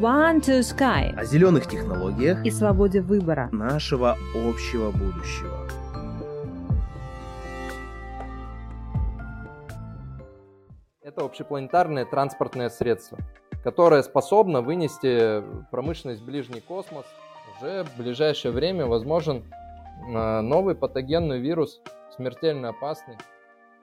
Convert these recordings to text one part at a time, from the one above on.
One to Sky о зеленых технологиях и свободе выбора. нашего общего будущего. Это общепланетарное транспортное средство, которое способно вынести промышленность в ближний космос. Уже в ближайшее время возможен э, новый патогенный вирус, смертельно опасный.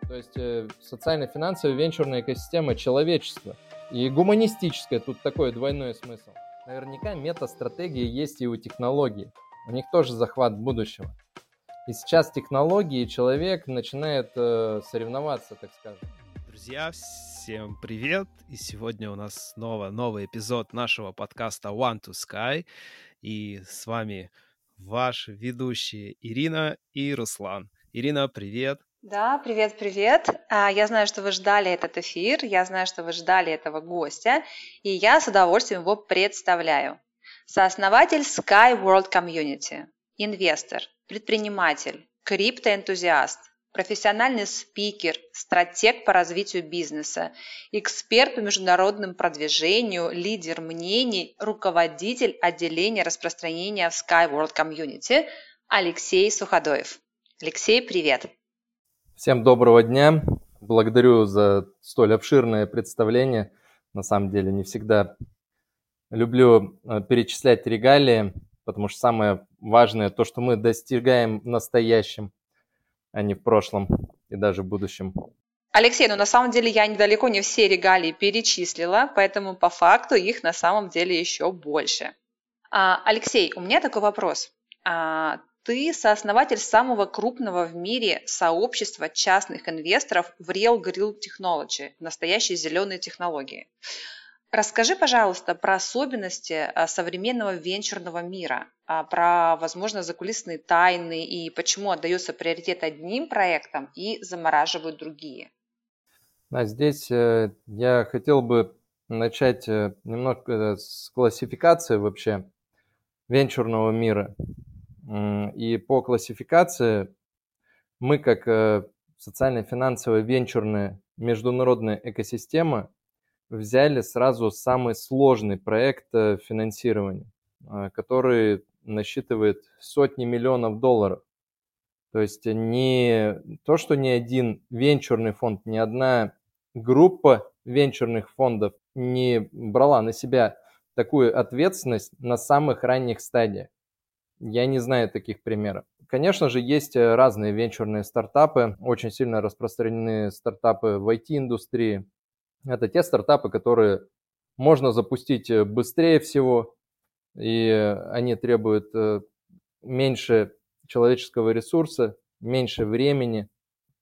То есть э, социально-финансовая венчурная экосистема человечества и гуманистическая, тут такой двойной смысл. Наверняка мета-стратегии есть и у технологий. У них тоже захват будущего. И сейчас технологии человек начинает э, соревноваться, так скажем. Друзья, всем привет! И сегодня у нас снова новый эпизод нашего подкаста One to Sky. И с вами ваши ведущие Ирина и Руслан. Ирина, привет! Да, привет, привет. А, Я знаю, что вы ждали этот эфир, я знаю, что вы ждали этого гостя, и я с удовольствием его представляю. Сооснователь Sky World Community, инвестор, предприниматель, криптоэнтузиаст, профессиональный спикер, стратег по развитию бизнеса, эксперт по международному продвижению, лидер мнений, руководитель отделения распространения в Sky World Community Алексей Суходоев. Алексей, привет! Всем доброго дня. Благодарю за столь обширное представление. На самом деле не всегда люблю э, перечислять регалии, потому что самое важное то, что мы достигаем в настоящем, а не в прошлом и даже в будущем. Алексей, ну на самом деле я недалеко не все регалии перечислила, поэтому по факту их на самом деле еще больше. А, Алексей, у меня такой вопрос. Ты сооснователь самого крупного в мире сообщества частных инвесторов в Real Grill Technology, настоящие зеленые технологии. Расскажи, пожалуйста, про особенности а, современного венчурного мира, а, про, возможно, закулисные тайны и почему отдается приоритет одним проектам и замораживают другие. А здесь э, я хотел бы начать э, немного э, с классификации вообще венчурного мира. И по классификации мы, как социально-финансовая венчурная международная экосистема, взяли сразу самый сложный проект финансирования, который насчитывает сотни миллионов долларов. То есть не то, что ни один венчурный фонд, ни одна группа венчурных фондов не брала на себя такую ответственность на самых ранних стадиях. Я не знаю таких примеров. Конечно же, есть разные венчурные стартапы, очень сильно распространены стартапы в IT-индустрии. Это те стартапы, которые можно запустить быстрее всего, и они требуют э, меньше человеческого ресурса, меньше времени,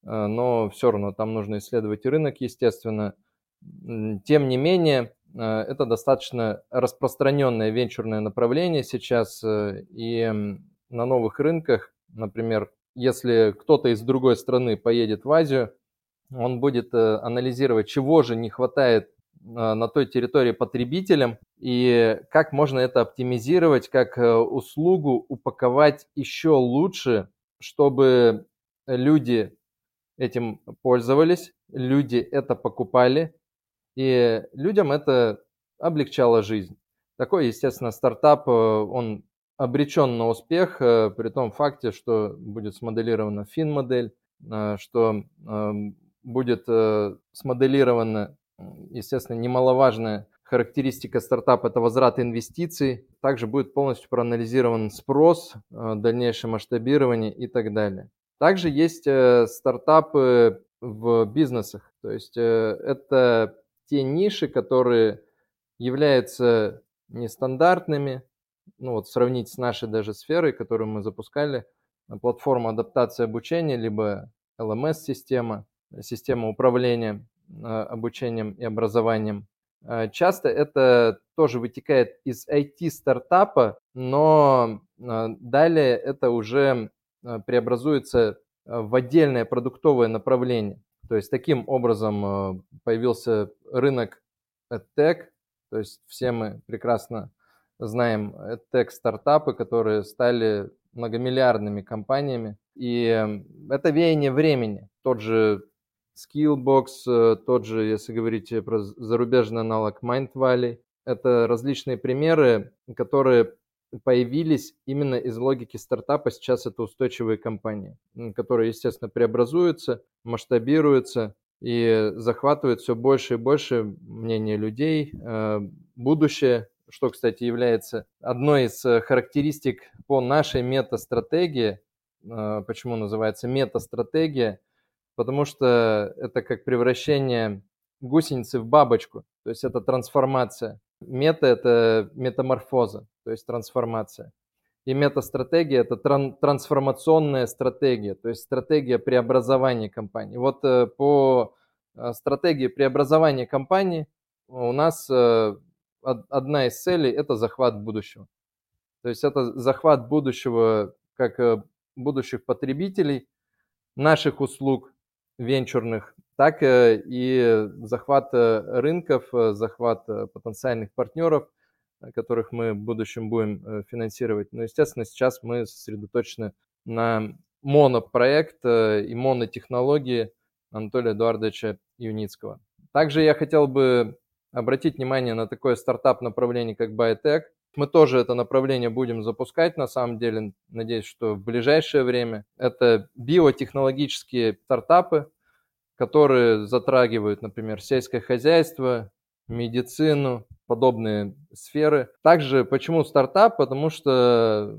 э, но все равно там нужно исследовать рынок, естественно. Тем не менее, э, это достаточно распространенное венчурное направление сейчас, э, и на новых рынках, например, если кто-то из другой страны поедет в Азию, он будет анализировать, чего же не хватает на той территории потребителям и как можно это оптимизировать, как э, услугу упаковать еще лучше, чтобы люди этим пользовались, люди это покупали, и людям это облегчало жизнь. Такой, естественно, стартап, э, он обречен на успех, э, при том факте, что будет смоделирована фин-модель, что эм, будет смоделирована, естественно, немаловажная характеристика стартапа – это возврат инвестиций. Также будет полностью проанализирован спрос, э, дальнейшее масштабирование и так далее. Также есть э, стартапы в бизнесах. То есть э, это те ниши, которые являются нестандартными. Ну вот сравнить с нашей даже сферой, которую мы запускали, платформа адаптации обучения, либо LMS-система, система управления обучением и образованием. Э, часто это тоже вытекает из IT-стартапа, но э, далее это уже э, преобразуется в отдельное продуктовое направление. То есть таким образом появился рынок EdTech, то есть все мы прекрасно знаем EdTech стартапы, которые стали многомиллиардными компаниями. И это веяние времени. Тот же Skillbox, э, тот же, если говорить про зарубежный аналог Mind Valley, это различные примеры, которые появились именно из логики стартапа. Сейчас это устойчивые компании, которые, естественно, преобразуются, масштабируются и захватывают все больше и больше мнения людей. Э, будущее, что, кстати, является одной из э, характеристик по нашей метастратегии, э, почему называется метастратегия, потому что это как превращение гусеницы в бабочку, то есть это трансформация. Мета – это метаморфоза, то есть трансформация. И метастратегия – это тран- трансформационная стратегия, то есть стратегия преобразования компании. Вот э, по э, стратегии преобразования компании у нас э, одна из целей – это захват будущего. То есть это захват будущего как будущих потребителей наших услуг венчурных, так и захват рынков, захват потенциальных партнеров, которых мы в будущем будем э, финансировать. Но, естественно, сейчас мы сосредоточены на монопроект э, и монотехнологии Анатолия Эдуардовича Юницкого. Также я хотел бы обратить внимание на такое стартап-направление, как Biotech. Мы тоже это направление будем запускать, на самом деле, надеюсь, что в ближайшее время. Это биотехнологические стартапы, которые затрагивают, например, сельское хозяйство, медицину, подобные сферы. Также почему стартап? Потому что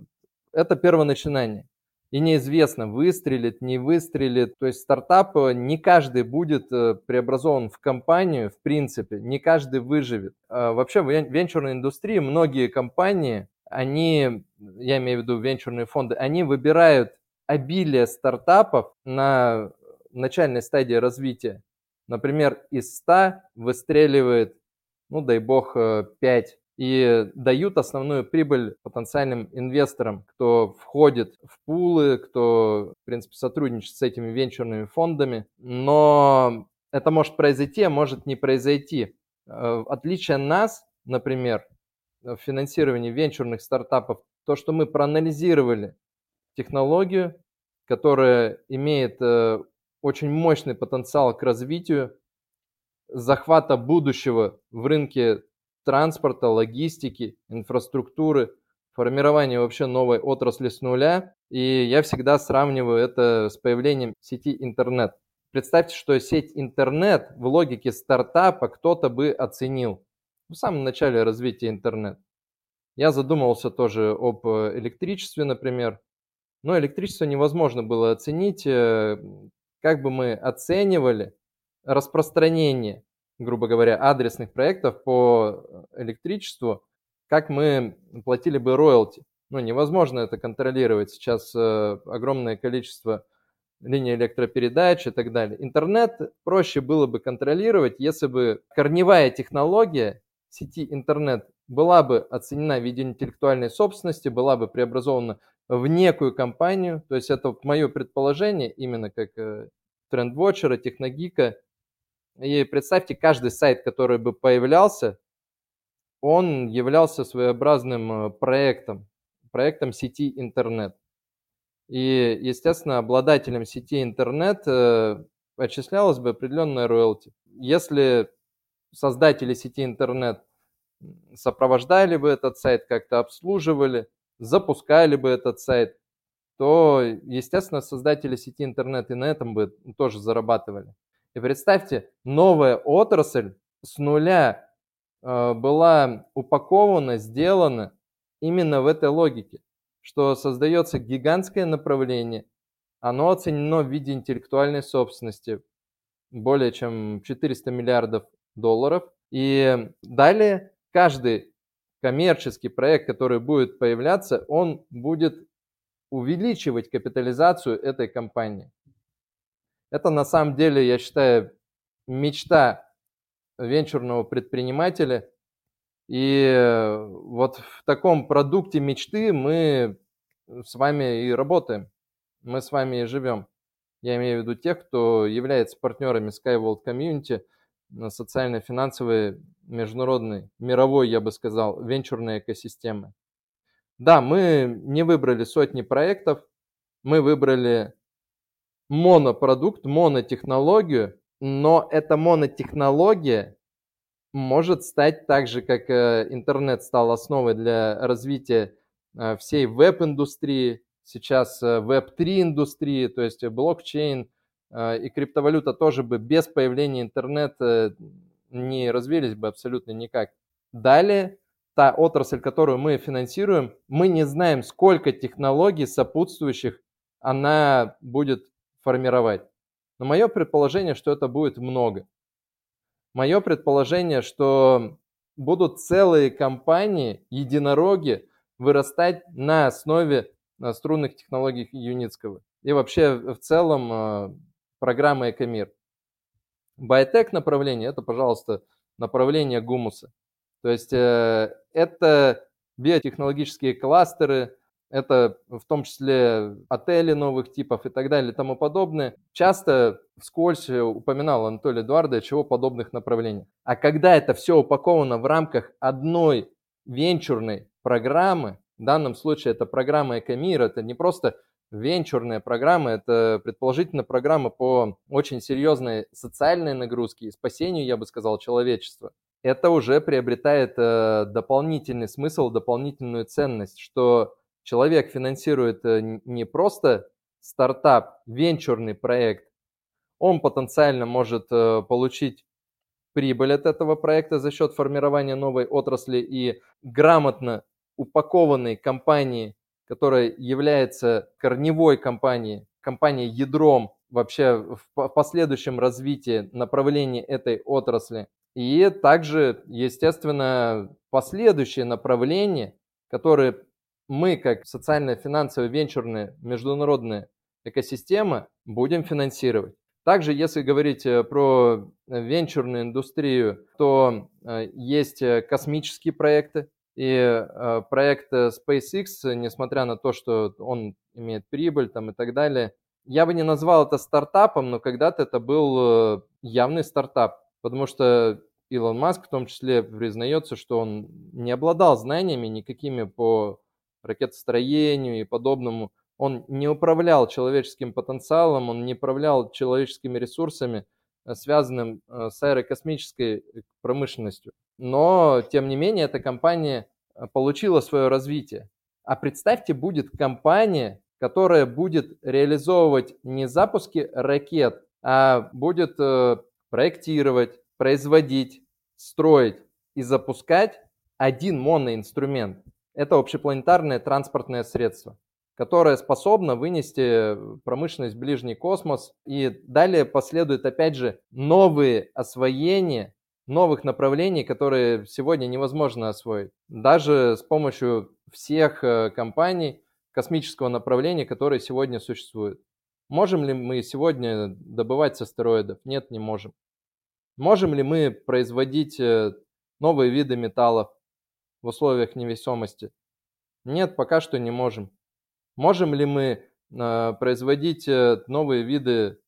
это первоначинание. И неизвестно, выстрелит, не выстрелит. То есть стартап э, не каждый будет э, преобразован в компанию, в принципе, не каждый выживет. А вообще в венчурной индустрии многие компании, они, я имею в виду венчурные фонды, они выбирают обилие стартапов на начальной стадии развития. Например, из 100 выстреливает ну дай бог, 5, э, и дают основную прибыль потенциальным инвесторам, кто входит в пулы, кто, в принципе, сотрудничает с этими венчурными фондами. Но это может произойти, а может не произойти. Э, отличие нас, например, в финансировании венчурных стартапов, то, что мы проанализировали технологию, которая имеет э, очень мощный потенциал к развитию, захвата будущего в рынке транспорта, логистики, инфраструктуры, формирования вообще новой отрасли с нуля. И я всегда сравниваю это с появлением сети интернет. Представьте, что сеть интернет в логике стартапа кто-то бы оценил в самом начале развития интернет. Я задумывался тоже об электричестве, например. Но электричество невозможно было оценить. Э, как бы мы оценивали распространение, грубо говоря, адресных проектов по электричеству, как мы платили бы роялти. Ну, невозможно это контролировать. Сейчас э, огромное количество линий электропередач и так далее. Интернет проще было бы контролировать, если бы корневая технология сети интернет была бы оценена в виде интеллектуальной собственности, была бы преобразована в некую компанию. То есть это мое предположение, именно как э, трендвотчера, техногика, и представьте, каждый сайт, который бы появлялся, он являлся своеобразным э, проектом, проектом сети интернет. И, естественно, обладателем сети интернет э, отчислялась бы определенная роялти. Если создатели сети интернет сопровождали бы этот сайт, как-то обслуживали, запускали бы этот сайт, то, естественно, создатели сети интернет и на этом бы тоже зарабатывали. И представьте, новая отрасль с нуля э, была упакована, сделана именно в этой логике, что создается гигантское направление, оно оценено в виде интеллектуальной собственности более чем 400 миллиардов долларов. И далее каждый коммерческий проект, который будет появляться, он будет увеличивать капитализацию этой компании. Это на самом деле, я считаю, мечта венчурного предпринимателя. И вот в таком продукте мечты мы с вами и работаем. Мы с вами и живем. Я имею в виду тех, кто является партнерами SkyWorld Community, социально-финансовой, международной, мировой, я бы сказал, венчурной экосистемы. Да, мы не выбрали сотни проектов, мы выбрали монопродукт, монотехнологию, но эта монотехнология может стать так же, как э, интернет стал основой для развития э, всей веб-индустрии, сейчас веб-3 индустрии, то есть блокчейн и криптовалюта тоже бы без появления интернета не развились бы абсолютно никак. Далее, та отрасль, которую мы финансируем, мы не знаем, сколько технологий сопутствующих она будет формировать. Но мое предположение, что это будет много. Мое предположение, что будут целые компании, единороги, вырастать на основе э, струнных технологий Юницкого. И вообще в целом э, программы Экомир. Biotech направление – это, пожалуйста, направление гумуса. То есть э, это биотехнологические кластеры, это в том числе отели новых типов и так далее и тому подобное. Часто вскользь упоминал Анатолий Эдуардович о подобных направлениях. А когда это все упаковано в рамках одной венчурной программы, в данном случае это программа Экомир, это не просто венчурная программа, это предположительно программа по очень серьезной социальной нагрузке и спасению, я бы сказал, человечества. Это уже приобретает э, дополнительный смысл, дополнительную ценность, что человек финансирует э, не просто стартап, венчурный проект, он потенциально может э, получить прибыль от этого проекта за счет формирования новой отрасли и грамотно упакованной компании, которая является корневой компанией, компанией ядром вообще в последующем развитии направления этой отрасли. И также, естественно, последующие направления, которые мы, как социальная, финансовая, венчурная, международная экосистема, будем финансировать. Также, если говорить э, про э, венчурную индустрию, то э, есть космические проекты. И проект SpaceX, несмотря на то, что он имеет прибыль там, и так далее, я бы не назвал это стартапом, но когда-то это был явный стартап, потому что Илон Маск в том числе признается, что он не обладал знаниями никакими по ракетостроению и подобному. Он не управлял человеческим потенциалом, он не управлял человеческими ресурсами, э, связанным э, с аэрокосмической э, промышленностью. Но, тем не менее, эта компания получила свое развитие. А представьте, будет компания, которая будет реализовывать не запуски ракет, а будет проектировать, производить, строить и запускать один моноинструмент – это общепланетарное транспортное средство, которое способно вынести промышленность в ближний космос. И далее последуют, опять же, новые освоения новых направлений, которые сегодня невозможно освоить. Даже с помощью всех э, компаний космического направления, которые сегодня существуют. Можем ли мы сегодня добывать с астероидов? Нет, не можем. Можем ли мы производить э, новые виды металлов? В условиях невесомости? Нет, пока что не можем. Можем ли мы э, производить э, новые виды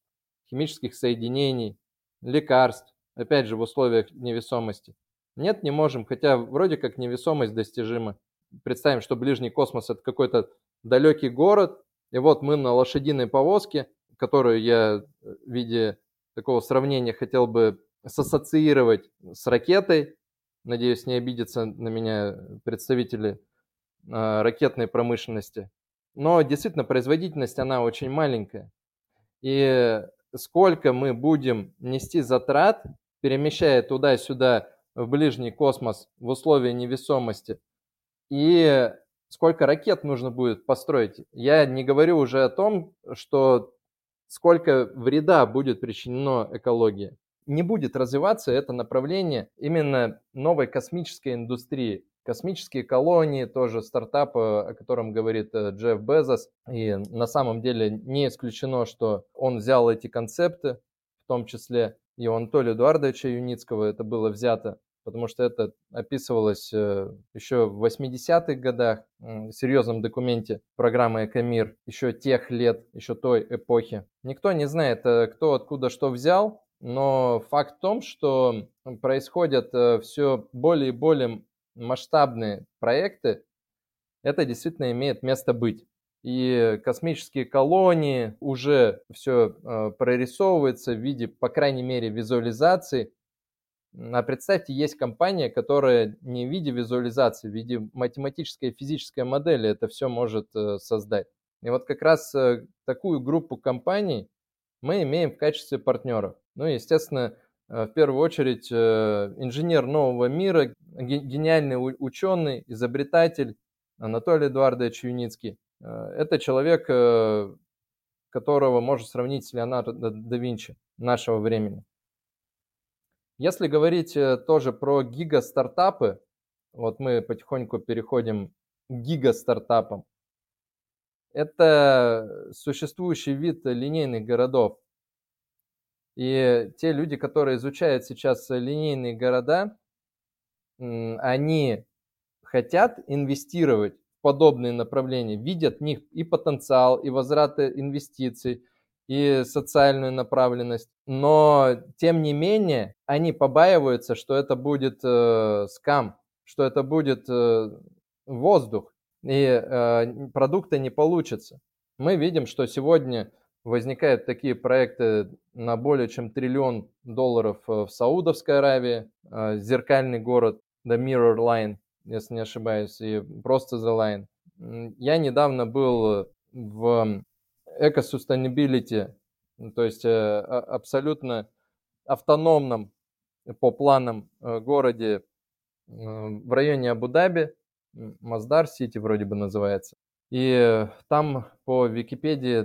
химических соединений, лекарств, опять же, в условиях невесомости? Нет, не можем, хотя вроде как невесомость достижима. Представим, что ближний космос это какой-то далекий город, и вот мы на лошадиной повозке, которую я в виде такого сравнения хотел бы сассоциировать с ракетой, Надеюсь, не обидятся на меня представители э, ракетной промышленности. Но действительно, производительность, она очень маленькая. И сколько мы будем нести затрат, перемещая туда-сюда в ближний космос в условия невесомости, и сколько ракет нужно будет построить. Я не говорю уже о том, что сколько вреда будет причинено экологии не будет развиваться это направление именно новой космической индустрии. Космические колонии, тоже стартап, о котором говорит э, Джефф Безос. И на самом деле не исключено, что он взял эти концепты, в том числе и у Анатолия Эдуардовича Юницкого это было взято, потому что это описывалось э, еще в 80-х годах в серьезном документе программы «Экомир» еще тех лет, еще той эпохи. Никто не знает, э, кто откуда что взял, но факт в том, что происходят э, все более и более масштабные проекты, это действительно имеет место быть. И космические колонии уже все э, прорисовывается в виде, по крайней мере, визуализации. А представьте, есть компания, которая не в виде визуализации, в виде математической и физической модели это все может э, создать. И вот как раз такую группу компаний мы имеем в качестве партнеров. Ну, естественно, э, в первую очередь инженер нового мира, гениальный ученый, изобретатель Анатолий Эдуардович Юницкий. Это человек, которого можно сравнить с Леонардо да Винчи нашего времени. Если говорить э, тоже про гига-стартапы, вот мы потихоньку переходим к гига-стартапам. Это существующий вид линейных городов. И те люди, которые изучают сейчас линейные города, они хотят инвестировать в подобные направления, видят в них и потенциал, и возврат инвестиций, и социальную направленность. Но, тем не менее, они побаиваются, что это будет э, скам, что это будет э, воздух, и э, продукта не получится. Мы видим, что сегодня возникают такие проекты на более чем триллион долларов э, в Саудовской Аравии, э, зеркальный город The Mirror Line, если не ошибаюсь, и просто The Line. Я недавно был в эко-sustainability, то есть э, абсолютно автономном по планам э, городе э, в районе Абу-Даби, Маздар-Сити вроде бы называется. И там по Википедии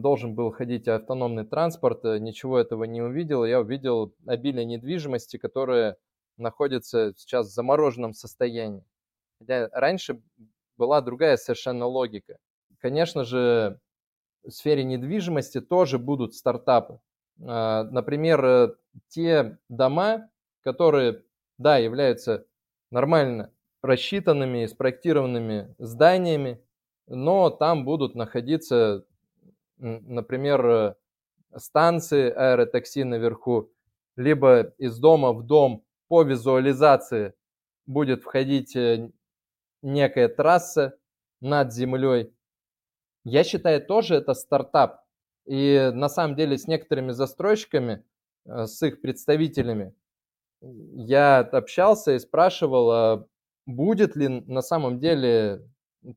должен был ходить автономный транспорт, ничего этого не увидел. Я увидел обилие недвижимости, которая находится сейчас в замороженном состоянии. Хотя раньше была другая совершенно логика. Конечно же, в сфере недвижимости тоже будут стартапы. А, например, э, те дома, которые, да, являются нормально рассчитанными и спроектированными зданиями, но там будут находиться, например, э, станции аэротакси наверху, либо из дома в дом по визуализации будет входить э, некая трасса над землей, я считаю, тоже это стартап. И на самом деле с некоторыми застройщиками, э, с их представителями, я общался и спрашивал, а будет ли на самом деле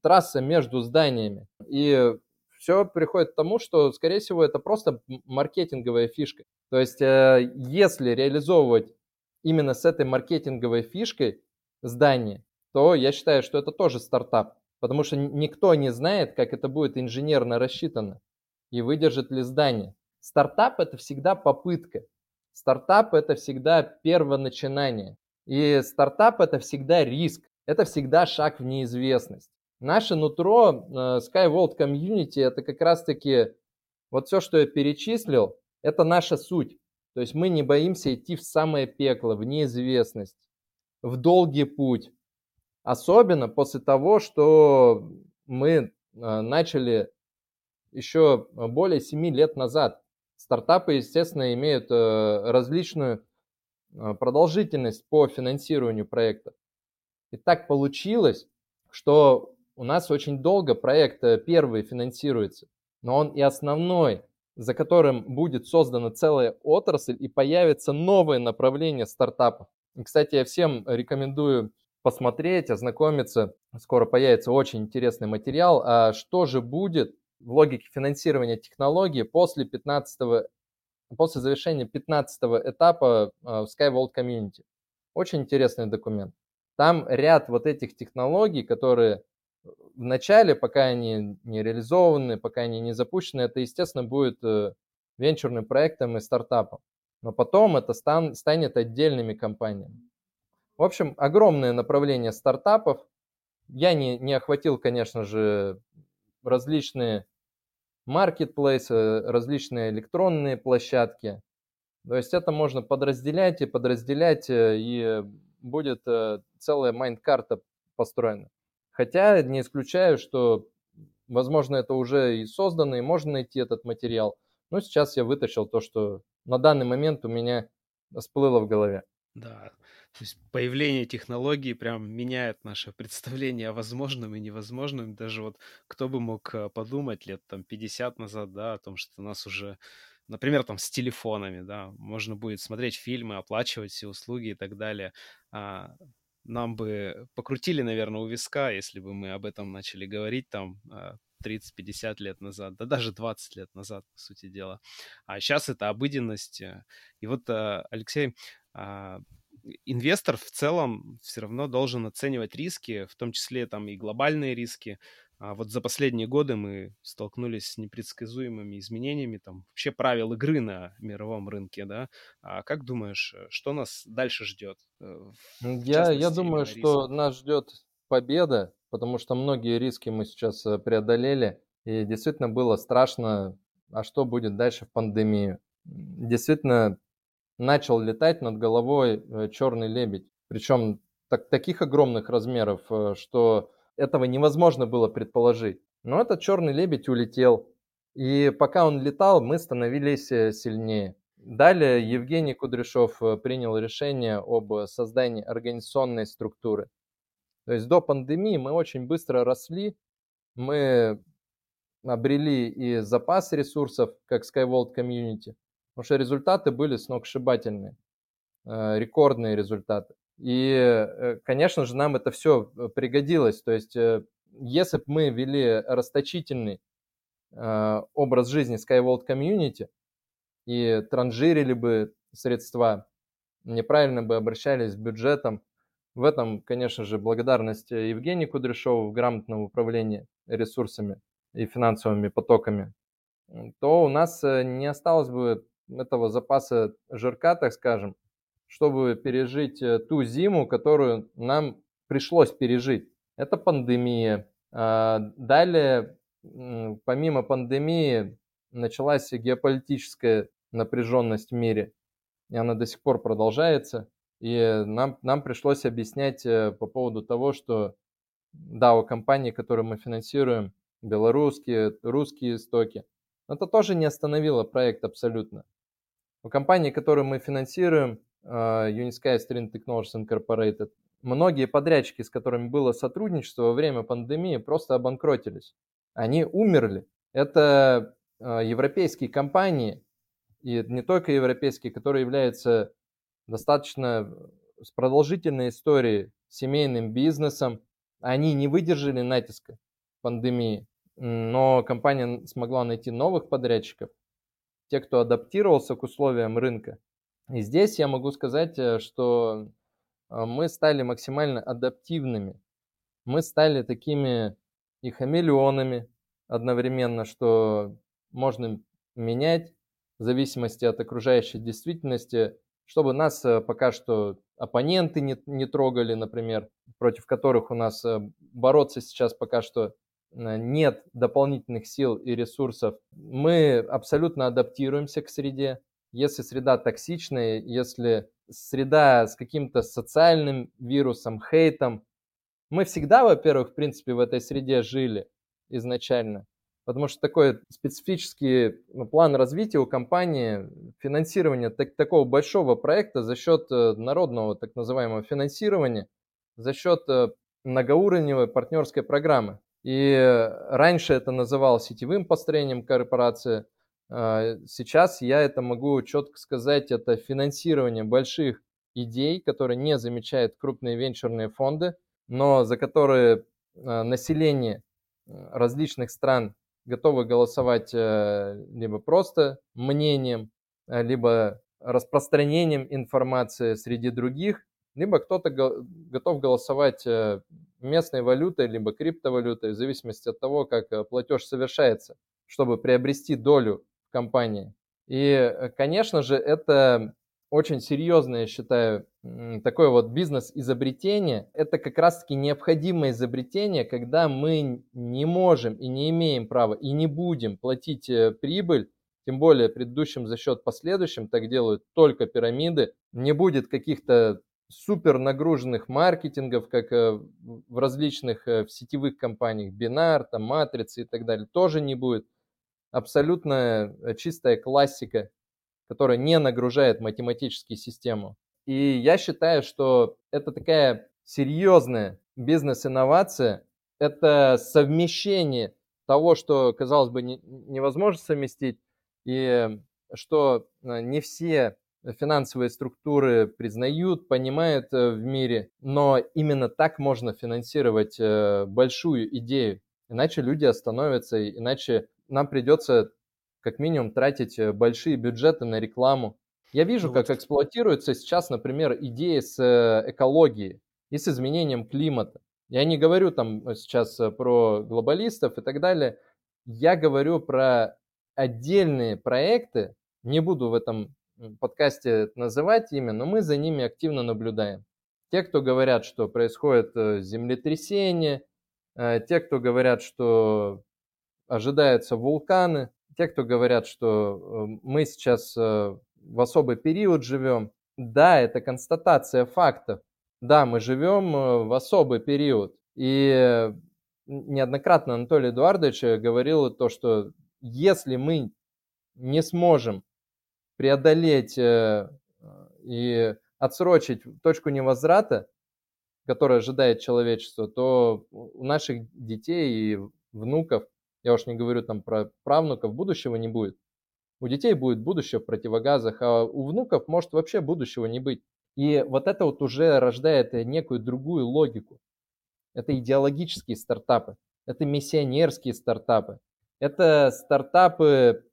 трасса между зданиями. И все приходит к тому, что, скорее всего, это просто маркетинговая фишка. То есть, э, если реализовывать именно с этой маркетинговой фишкой здание, то я считаю, что это тоже стартап. Потому что никто не знает, как это будет инженерно рассчитано и выдержит ли здание. Стартап это всегда попытка. Стартап это всегда первоначинание. И стартап это всегда риск. Это всегда шаг в неизвестность. Наше нутро э, SkyWorld Community это как раз таки вот все, что я перечислил, это наша суть. То есть мы не боимся идти в самое пекло, в неизвестность, в долгий путь. Особенно после того, что мы а, начали еще более 7 лет назад. Стартапы, естественно, имеют э, различную продолжительность по финансированию проектов. И так получилось, что у нас очень долго проект э, первый финансируется, но он и основной, за которым будет создана целая отрасль и появится новое направление стартапов. И, кстати, я всем рекомендую посмотреть, ознакомиться. Скоро появится очень интересный материал. А что же будет в логике финансирования технологии после 15 после завершения 15 этапа а, в SkyVault Community. Очень интересный документ. Там ряд вот этих технологий, которые в начале, пока они не реализованы, пока они не запущены, это, естественно, будет э, венчурным проектом и стартапом. Но потом это стан, станет отдельными компаниями. В общем, огромное направление стартапов. Я не, не охватил, конечно же, различные маркетплейсы, различные электронные площадки. То есть это можно подразделять и подразделять, э, и будет э, целая майнд-карта построена. Хотя не исключаю, что, возможно, это уже и создано, и можно найти этот материал. Но сейчас я вытащил то, что на данный момент у меня всплыло в голове. Да, то есть появление технологий прям меняет наше представление о возможном и невозможном. Даже вот кто бы мог э, подумать лет там 50 назад, да, о том, что нас уже например, там с телефонами, да, можно будет смотреть фильмы, оплачивать все услуги и так далее. А, нам бы покрутили, наверное, у виска, если бы мы об этом начали говорить там 30-50 а, лет назад, да даже 20 лет назад, по сути дела. А сейчас это обыденность. И вот, а, Алексей, а, инвестор в целом все равно должен оценивать риски, в том числе там и глобальные риски. А вот за последние годы мы столкнулись с непредсказуемыми изменениями там вообще правил игры на мировом рынке, да. А как думаешь, э, что нас дальше ждет? Э, я, я думаю, что нас ждет победа, потому что многие риски мы сейчас э, преодолели, и действительно было страшно, а что будет дальше в пандемию. Действительно, начал летать над головой черный лебедь, причем так, таких огромных размеров, что этого невозможно было предположить. Но этот черный лебедь улетел. И пока он летал, мы становились э, сильнее. Далее Евгений Кудряшов э, принял решение об создании организационной структуры. То есть до пандемии мы очень быстро росли, мы обрели и запас ресурсов, как SkyWorld Community, потому что результаты были сногсшибательные, э, рекордные результаты. И, э, конечно же, нам это все э, пригодилось. То есть, э, если бы мы вели расточительный образ жизни SkyWorld Community и транжирили бы средства, неправильно бы обращались с бюджетом, в этом, конечно же, благодарность Евгению Кудряшову в грамотном управлении ресурсами и финансовыми потоками, то у нас не осталось бы этого запаса жирка, так скажем, чтобы пережить э, ту зиму, которую нам пришлось пережить. Это пандемия. А, далее, помимо пандемии, началась геополитическая напряженность в мире, и она до сих пор продолжается. И нам, нам пришлось объяснять э, по поводу того, что да, у компаний, которые мы финансируем, белорусские, русские истоки, это тоже не остановило проект абсолютно. У компаний, которые мы финансируем, Unisky String Technologies Incorporated, многие подрядчики, с которыми было сотрудничество во время пандемии, просто обанкротились. Они умерли. Это а, европейские компании, и не только европейские, которые являются достаточно с продолжительной историей, семейным бизнесом, они не выдержали натиска пандемии, но компания смогла найти новых подрядчиков, те, кто адаптировался к условиям рынка, и здесь я могу сказать, э, что э, мы стали максимально адаптивными. Мы стали такими и хамелеонами одновременно, что можно менять в зависимости от окружающей действительности, чтобы нас э, пока что оппоненты не, не трогали, например, против которых у нас бороться сейчас пока что нет дополнительных сил и ресурсов. Мы абсолютно адаптируемся к среде, если среда токсичная, если среда с каким-то социальным вирусом, хейтом, мы всегда, во-первых, в принципе, в этой среде жили изначально, потому что такой специфический ну, план развития у компании, финансирование так, такого большого проекта за счет э, народного так называемого финансирования, за счет э, многоуровневой партнерской программы. И раньше это называлось сетевым построением корпорации – сейчас я это могу четко сказать, это финансирование больших идей, которые не замечают крупные венчурные фонды, но за которые а, население а, различных стран готовы голосовать либо просто мнением, либо распространением информации среди других, либо кто-то готов голосовать местной валютой, либо криптовалютой, в зависимости от того, как платеж совершается, чтобы приобрести долю компании. И, э, конечно же, это очень серьезное, я считаю, такое вот бизнес-изобретение. Это как раз-таки необходимое изобретение, когда мы не можем и не имеем права и не будем платить э, прибыль, тем более предыдущим за счет последующим, так делают только пирамиды. Не будет каких-то супер нагруженных маркетингов, как э, в различных в сетевых компаниях, Бинар, там, Матрицы и так далее, тоже не будет абсолютно э, чистая классика, которая не нагружает математическую систему. И я считаю, что это такая серьезная бизнес-инновация, это совмещение того, что, казалось бы, не, невозможно совместить, и что э, не все финансовые структуры признают, понимают э, в мире, но именно так можно финансировать большую идею. Иначе люди остановятся, иначе нам придется как минимум тратить большие бюджеты на рекламу. Я вижу, Ну как вот. эксплуатируется сейчас, например, идеи с экологией и с изменением климата. Я не говорю там сейчас про глобалистов и так далее. Я говорю про отдельные проекты, не буду в этом подкасте называть имя, но мы за ними активно наблюдаем. Те, кто говорят, что происходит э, землетрясение, э, те, кто говорят, что ожидаются вулканы, те, кто говорят, что э, мы сейчас в особый период живем. Да, это констатация фактов. Да, мы живем в особый период. И неоднократно Анатолий Эдуардович говорил то, что если мы не сможем преодолеть э, и отсрочить точку невозврата, которая ожидает человечество, то у наших детей и внуков, я уж не говорю там про правнуков, будущего не будет. У детей будет будущее в противогазах, а у внуков может вообще будущего не быть. И вот это вот уже рождает некую другую логику. Это идеологические стартапы, это миссионерские стартапы, это стартапы,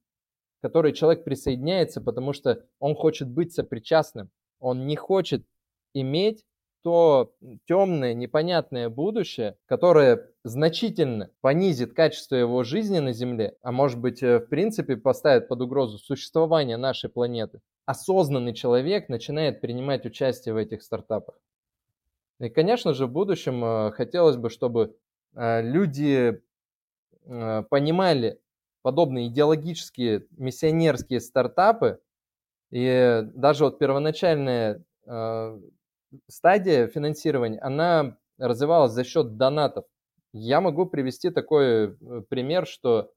которые человек присоединяется, потому что он хочет быть сопричастным. Он не хочет иметь то темное, непонятное будущее, которое значительно понизит качество его жизни на Земле, а может быть, э, в принципе, поставит под угрозу существование нашей планеты. Осознанный человек начинает принимать участие в этих стартапах. И, конечно же, в будущем э, хотелось бы, чтобы э, люди понимали подобные идеологические миссионерские стартапы, и даже вот первоначальная стадия финансирования, она развивалась за счет донатов. Я могу привести такой э, пример, что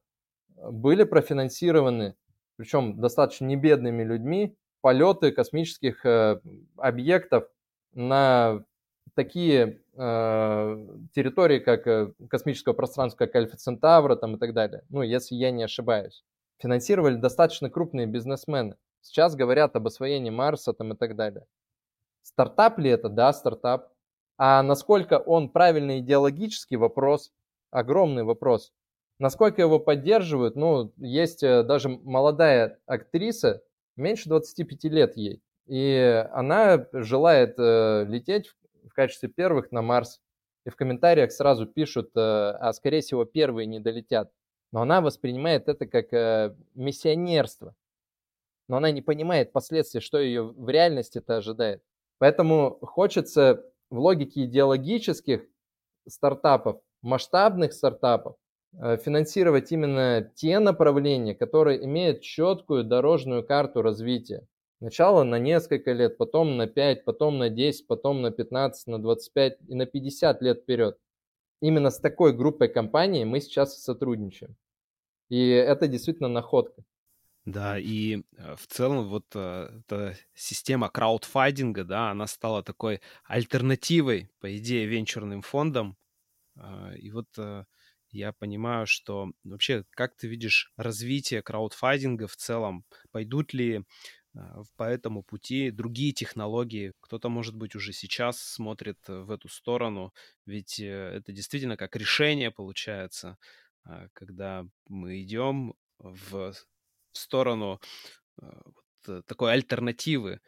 были профинансированы, причем достаточно небедными людьми, полеты космических э, объектов на такие э, территории, как э, космическое пространство, как Альфа Центавра там, и так далее, ну, если я не ошибаюсь, финансировали достаточно крупные бизнесмены. Сейчас говорят об освоении Марса там, и так далее. Стартап ли это? Да, стартап. А насколько он правильный идеологический вопрос, огромный вопрос. Насколько его поддерживают, ну, есть э, даже молодая актриса, меньше 25 лет ей, и она желает э, лететь качестве первых на Марс. И в комментариях сразу пишут, э, а скорее всего первые не долетят. Но она воспринимает это как э, миссионерство. Но она не понимает последствий, что ее в реальности это ожидает. Поэтому хочется в логике идеологических стартапов, масштабных стартапов, э, финансировать именно те направления, которые имеют четкую дорожную карту развития. Сначала на несколько лет, потом на 5, потом на 10, потом на 15, на 25 и на 50 лет вперед. Именно с такой группой компаний мы сейчас сотрудничаем. И это действительно находка. Да, и э, в целом вот э, эта система краудфандинга, да, она стала такой альтернативой, по идее, венчурным фондам. А, и вот э, я понимаю, что вообще, как ты видишь развитие краудфандинга в целом? Пойдут ли по этому пути другие технологии. Кто-то, может быть, уже сейчас смотрит в эту сторону, ведь это действительно как решение получается, когда мы идем в сторону а, вот такой альтернативы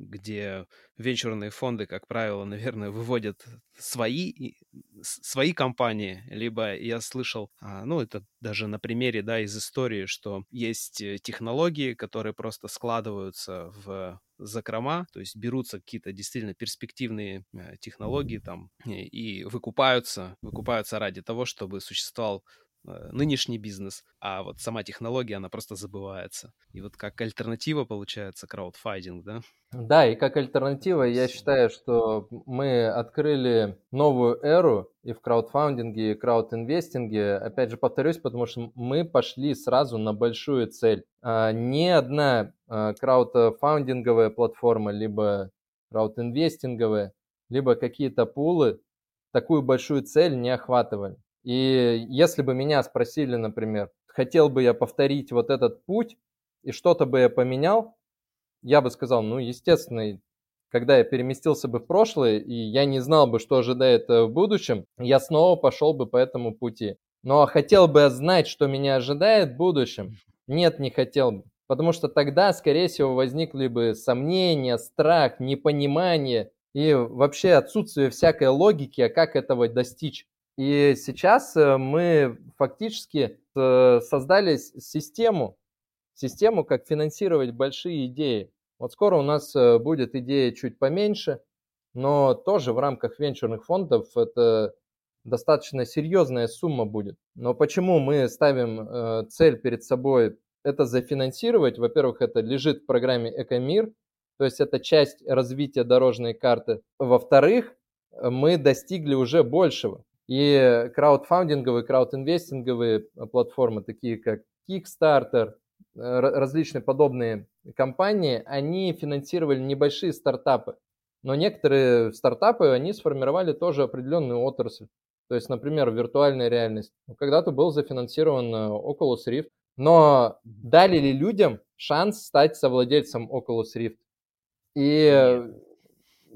где венчурные фонды, как правило, наверное, выводят свои, свои компании, либо я слышал, а, ну, это даже на примере, да, из истории, что есть э, технологии, которые просто складываются в закрома, то есть берутся какие-то действительно перспективные э, технологии там и выкупаются, выкупаются ради того, чтобы существовал Э, нынешний бизнес, а вот сама технология, она просто забывается. И вот как альтернатива получается краудфайдинг, да? Да, и как альтернатива я считаю, что мы открыли новую эру и в краудфандинге, и краудинвестинге. Опять же повторюсь, потому что мы пошли сразу на большую цель. А, ни одна а, краудфандинговая платформа, либо краудинвестинговая, либо какие-то пулы такую большую цель не охватывали. И если бы меня спросили, например, хотел бы я повторить вот этот путь, и что-то бы я поменял, я бы сказал, ну, естественно, когда я переместился бы в прошлое, и я не знал бы, что ожидает э, в будущем, я снова пошел бы по этому пути. Но хотел бы знать, что меня ожидает в будущем? Нет, не хотел бы. Потому что тогда, скорее всего, возникли бы сомнения, страх, непонимание и вообще отсутствие всякой логики, а как этого достичь. И сейчас э, мы фактически э, создали систему, систему, как финансировать большие идеи. Вот скоро у нас э, будет идея чуть поменьше, но тоже в рамках венчурных фондов это достаточно серьезная сумма будет. Но почему мы ставим цель перед собой это зафинансировать? Во-первых, это лежит в программе «Экомир», то есть это часть развития дорожной карты. Во-вторых, мы достигли уже большего. И краудфандинговые, краудинвестинговые платформы, такие как Kickstarter, э, различные подобные компании, они финансировали небольшие стартапы. Но некоторые стартапы, они сформировали тоже определенную отрасль. То есть, например, виртуальная реальность. Когда-то был зафинансирован э, Oculus Rift. Но дали ли людям шанс стать совладельцем Oculus Rift? И Нет.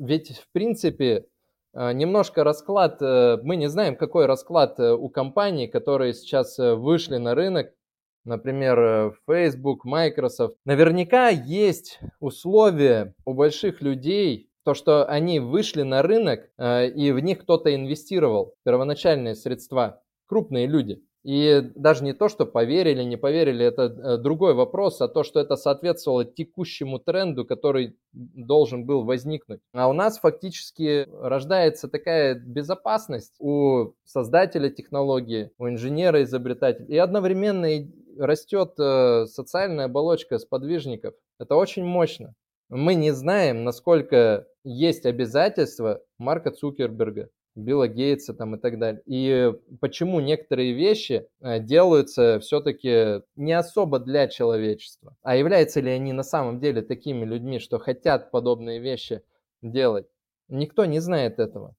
ведь, в принципе, Э, немножко расклад, э, мы не знаем, какой расклад э, у компаний, которые сейчас вышли на рынок, например, Facebook, Microsoft. Наверняка есть условия у больших людей, то, что они вышли на рынок и в них кто-то инвестировал, первоначальные средства, крупные люди. И даже не то, что поверили, не поверили, это э, другой вопрос, а то, что это соответствовало текущему тренду, который должен был возникнуть. А у нас фактически рождается такая безопасность у создателя технологии, у инженера-изобретателя, и одновременно растет э, социальная оболочка сподвижников. Это очень мощно. Мы не знаем, насколько есть обязательства Марка Цукерберга, Билла Гейтса там и так далее. И почему некоторые вещи э, делаются все-таки не особо для человечества, а являются ли они на самом деле такими людьми, что хотят подобные вещи делать, никто не знает этого.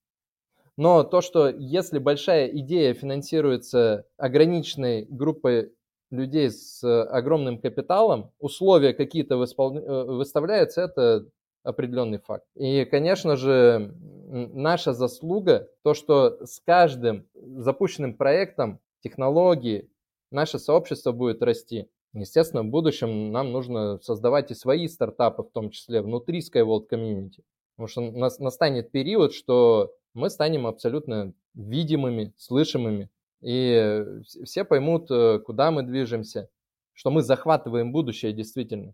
Но то, что если большая идея финансируется ограниченной группой людей с огромным капиталом, условия какие-то э, выставляются, это определенный факт. И, конечно же, наша заслуга, то, что с каждым запущенным проектом технологии наше сообщество будет расти. Естественно, в будущем нам нужно создавать и свои стартапы, в том числе внутри SkyWorld Community. Потому что нас, настанет период, что мы станем абсолютно видимыми, слышимыми, и все поймут, э, куда мы движемся, что мы захватываем будущее действительно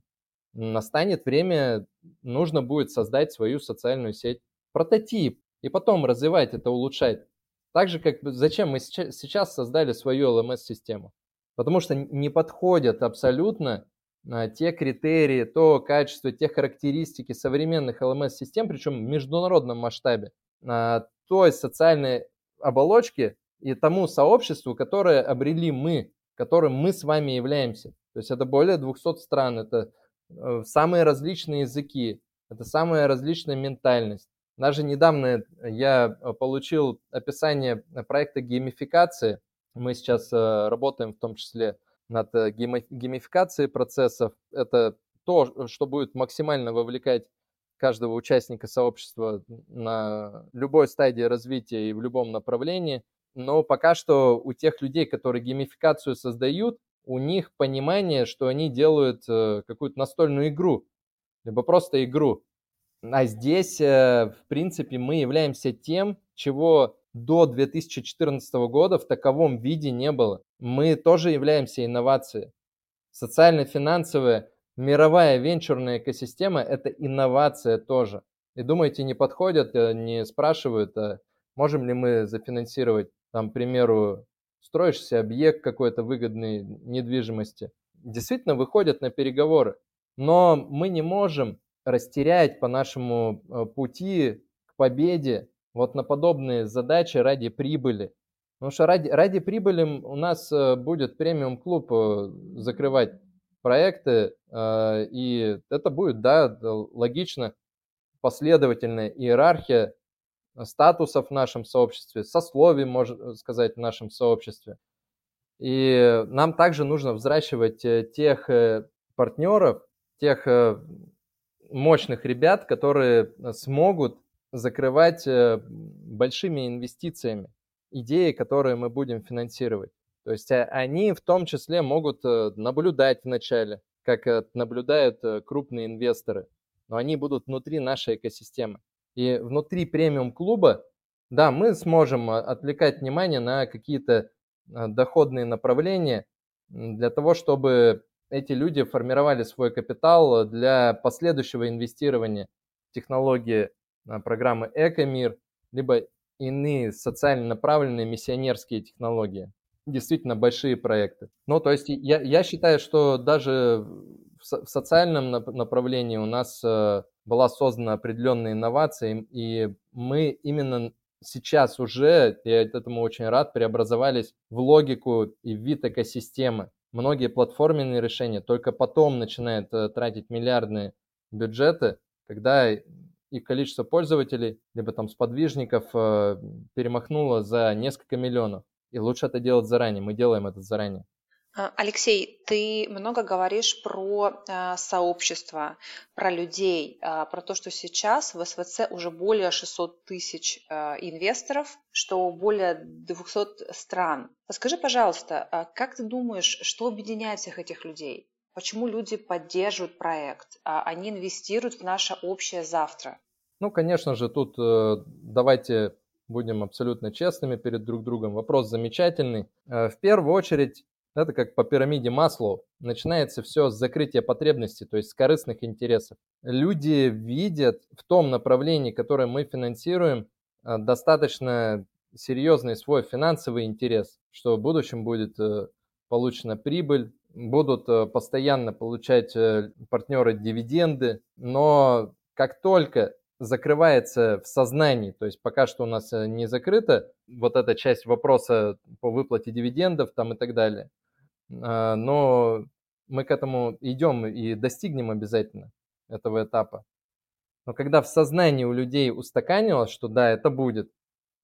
настанет время, нужно будет создать свою социальную сеть, прототип, и потом развивать это, улучшать. Так же, как зачем мы сейчас создали свою LMS-систему. Потому что не подходят абсолютно а, те критерии, то качество, те характеристики современных LMS-систем, причем в международном масштабе, а, той социальной оболочки и тому сообществу, которое обрели мы, которым мы с вами являемся. То есть это более 200 стран, это самые различные языки, это самая различная ментальность. Даже недавно я э, получил описание проекта геймификации. Мы сейчас э, работаем в том числе над геймификацией процессов. Это то, что будет максимально вовлекать каждого участника сообщества на любой стадии развития и в любом направлении. Но пока что у тех людей, которые геймификацию создают, у них понимание, что они делают э, какую-то настольную игру, либо просто игру. А здесь, э, в принципе, мы являемся тем, чего до 2014 года в таковом виде не было. Мы тоже являемся инновацией. Социально-финансовая мировая венчурная экосистема – это инновация тоже. И думаете, не подходят, э, не спрашивают, а можем ли мы зафинансировать, там, к примеру, строишь себе объект какой-то выгодной недвижимости, действительно выходят на переговоры. Но мы не можем растерять по нашему э, пути к победе вот на подобные задачи ради прибыли. Потому что ради, ради прибыли у нас э, будет премиум-клуб э, закрывать проекты, и это будет, да, логично, последовательная иерархия статусов в нашем сообществе, сословий, можно сказать, в нашем сообществе. И нам также нужно взращивать э, тех э, партнеров, тех э, мощных ребят, которые смогут закрывать э, большими инвестициями идеи, которые мы будем финансировать. То есть а, они в том числе могут э, наблюдать вначале, как наблюдают крупные инвесторы, но они будут внутри нашей экосистемы. И внутри премиум-клуба, да, мы сможем отвлекать внимание на какие-то доходные направления для того, чтобы эти люди формировали свой капитал для последующего инвестирования в технологии а, программы «Экомир», либо иные социально направленные миссионерские технологии. Действительно большие проекты. Ну, то есть я, я считаю, что даже в, в социальном направлении у нас э, была создана определенная инновация, и мы именно сейчас уже, я этому очень рад, преобразовались в логику и в вид экосистемы многие платформенные решения только потом начинают э, тратить миллиардные бюджеты, когда и количество пользователей, либо там сподвижников э, перемахнуло за несколько миллионов. И лучше это делать заранее. Мы делаем это заранее. А, Алексей, ты много говоришь про а, сообщество, про людей, а, про то, что сейчас в СВЦ уже более 600 тысяч инвесторов, что более 200 стран. Скажи, пожалуйста, как ты думаешь, что объединяет всех этих людей? Почему люди поддерживают проект, они инвестируют в наше общее завтра? Ну, конечно же, тут э, давайте будем абсолютно честными перед друг другом. Вопрос замечательный. Э, в первую очередь, это как по пирамиде Маслоу. Начинается все с закрытия потребностей, то есть с корыстных интересов. Люди видят в том направлении, которое мы финансируем, э, достаточно серьезный свой финансовый интерес, что в будущем будет э, получена прибыль, будут э, постоянно получать партнеры дивиденды, но как только закрывается в сознании, то есть пока что у нас не закрыта вот эта часть вопроса по выплате дивидендов там и так далее, но мы к этому идем и достигнем обязательно этого этапа. Но когда в сознании у людей устаканилось, что да, это будет,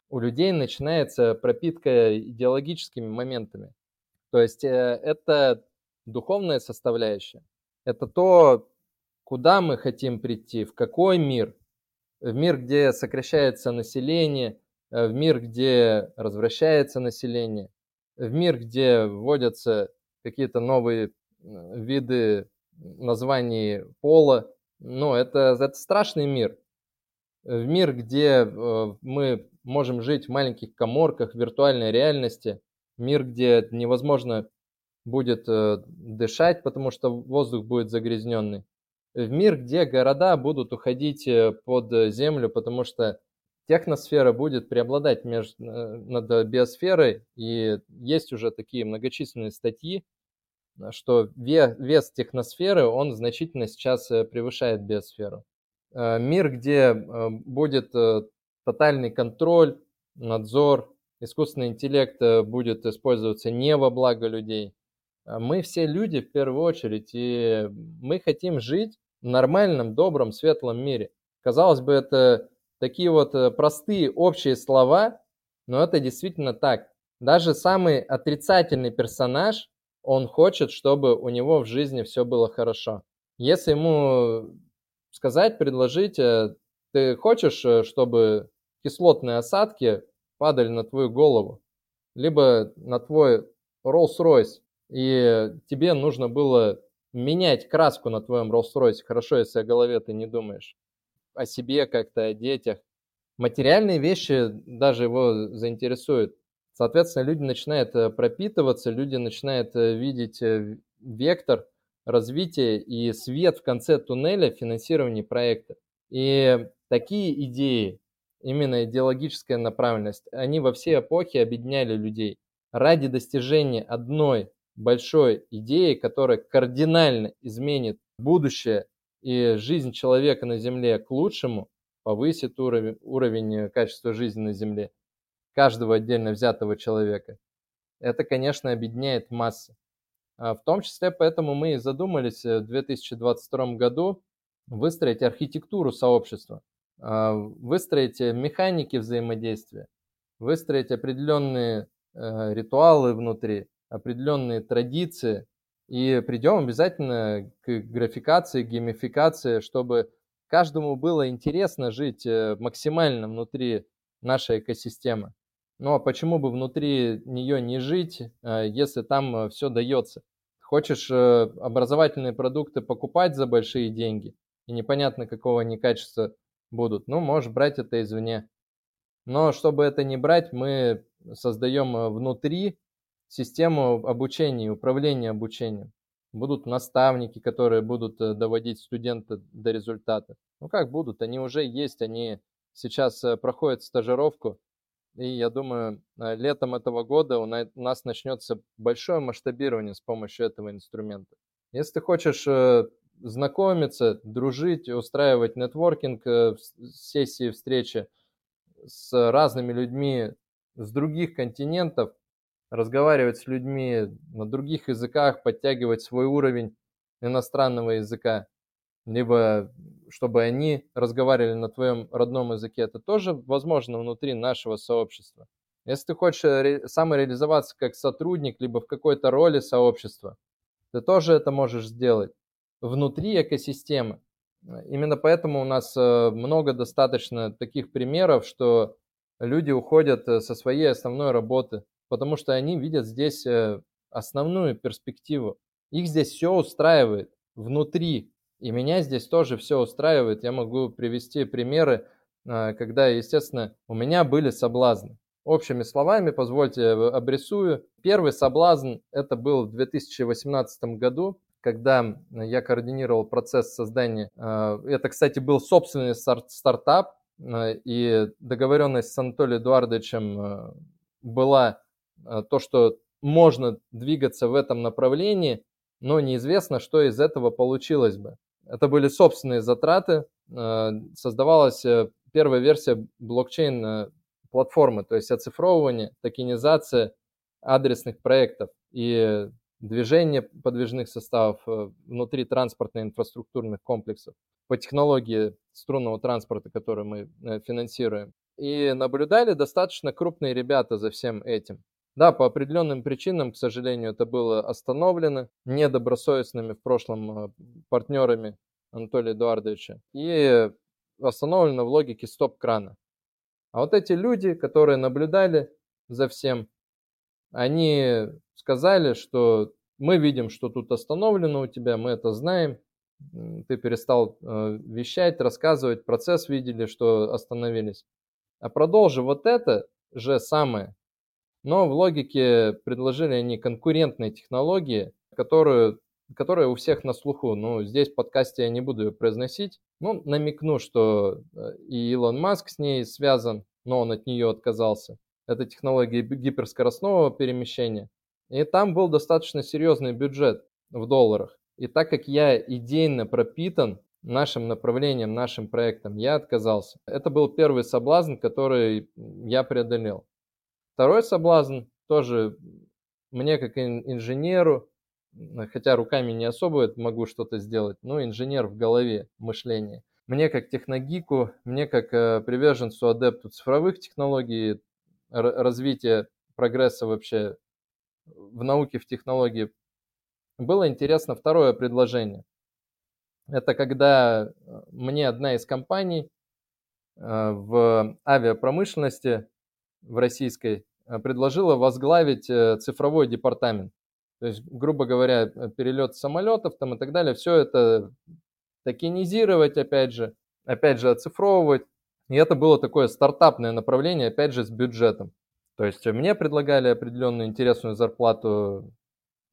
у людей начинается пропитка идеологическими моментами. То есть э, это духовная составляющая. Это то, куда мы хотим прийти, в какой мир. В мир, где сокращается население, э, в мир, где развращается население, в мир, где вводятся какие-то новые виды названий пола. Но это, это страшный мир. В мир, где э, мы можем жить в маленьких коморках виртуальной реальности, мир, где невозможно будет э, дышать, потому что воздух будет загрязненный. В мир, где города будут уходить э, под землю, потому что техносфера будет преобладать между, над биосферой, и есть уже такие многочисленные статьи, что вес техносферы, он значительно сейчас э, превышает биосферу. Э, мир, где э, будет тотальный контроль, надзор, искусственный интеллект будет использоваться не во благо людей. Мы все люди в первую очередь, и мы хотим жить в нормальном, добром, светлом мире. Казалось бы, это такие вот простые общие слова, но это действительно так. Даже самый отрицательный персонаж он хочет, чтобы у него в жизни все было хорошо. Если ему сказать, предложить, э, ты хочешь, э, чтобы кислотные осадки падали на твою голову, либо на твой Rolls-Royce, и тебе нужно было менять краску на твоем Rolls-Royce. Хорошо, если о голове ты не думаешь о себе как-то, о детях. Материальные вещи даже его заинтересуют. Соответственно, люди начинают э, пропитываться, люди начинают э, видеть э, вектор развития и свет в конце туннеля финансирования проекта. И такие идеи, именно идеологическая направленность, они во все эпохи объединяли людей ради достижения одной большой идеи, которая кардинально изменит будущее и жизнь человека на Земле к лучшему, повысит уровень, уровень качества жизни на Земле каждого отдельно взятого человека, это, конечно, объединяет массы. А в том числе поэтому мы и задумались э, в 2022 году выстроить архитектуру сообщества, а, выстроить механики взаимодействия, выстроить определенные э, ритуалы внутри, определенные традиции, И придем обязательно к графикации, геймификации, чтобы каждому было интересно жить э, максимально внутри нашей экосистемы. Ну а почему бы внутри нее не жить, э, если там э, все дается? Хочешь образовательные продукты покупать за большие деньги, и непонятно какого они качества будут, ну можешь брать это извне. Но чтобы это не брать, мы создаем внутри систему обучения управления обучением будут наставники, которые будут э, доводить студента до результата. Ну как будут, они уже есть, они сейчас э, проходят стажировку, и я думаю, э, летом этого года у нас начнется большое масштабирование с помощью этого инструмента. Если ты хочешь знакомиться, дружить, устраивать нетворкинг, сессии, встречи с разными людьми с других континентов, разговаривать с людьми на других языках, подтягивать свой уровень иностранного языка, либо чтобы они разговаривали на твоем родном языке, это тоже возможно внутри нашего сообщества. Если ты хочешь самореализоваться как сотрудник, либо в какой-то роли сообщества, ты тоже это можешь сделать внутри экосистемы. Именно поэтому у нас э, много достаточно таких примеров, что люди уходят э, со своей основной работы, потому что они видят здесь э, основную перспективу. Их здесь все устраивает внутри, и меня здесь тоже все устраивает. Я могу привести примеры, э, когда, естественно, у меня были соблазны. Общими словами, позвольте обрисую. Первый соблазн это был в 2018 году, когда я координировал процесс создания. Э, это, кстати, был собственный стартап, и договоренность с Анатолием Эдуардовичем была то, что можно двигаться в этом направлении, но неизвестно, что из этого получилось бы. Это были собственные затраты. Э, создавалась э, первая версия блокчейн-платформы, то есть оцифровывание, токенизация адресных проектов и движение подвижных составов внутри транспортно-инфраструктурных комплексов по технологии струнного транспорта, который мы финансируем. И наблюдали достаточно крупные ребята за всем этим. Да, по определенным причинам, к сожалению, это было остановлено недобросовестными в прошлом э, партнерами Анатолия Эдуардовича и остановлено в логике стоп-крана. А вот эти люди, которые наблюдали за всем, они сказали, что мы видим, что тут остановлено у тебя, мы это знаем, ты перестал э, вещать, рассказывать, процесс видели, что остановились. А продолжи вот это же самое, но в логике предложили они конкурентные технологии, которые, которые у всех на слуху. Ну, здесь в подкасте я не буду ее произносить. Ну, намекну, что э, и Илон Маск с ней связан, но он от нее отказался. Это технология гиперскоростного перемещения. И там был достаточно серьезный бюджет в долларах. И так как я идейно пропитан нашим направлением, нашим проектом, я отказался. Это был первый соблазн, который я преодолел. Второй соблазн тоже мне как инженеру, хотя руками не особо могу что-то сделать, но инженер в голове, мышление. Мне как техногику, мне как э, приверженцу адепту цифровых технологий, развития прогресса вообще в науке, в технологии, было интересно второе предложение. Это когда э, мне одна из компаний э, в авиапромышленности в российской э, предложила возглавить э, цифровой департамент. То есть, грубо говоря, э, перелет самолетов там и так далее, все это токенизировать, опять же, опять же, оцифровывать. И это было такое стартапное направление, опять же, с бюджетом. То есть мне предлагали определенную интересную зарплату,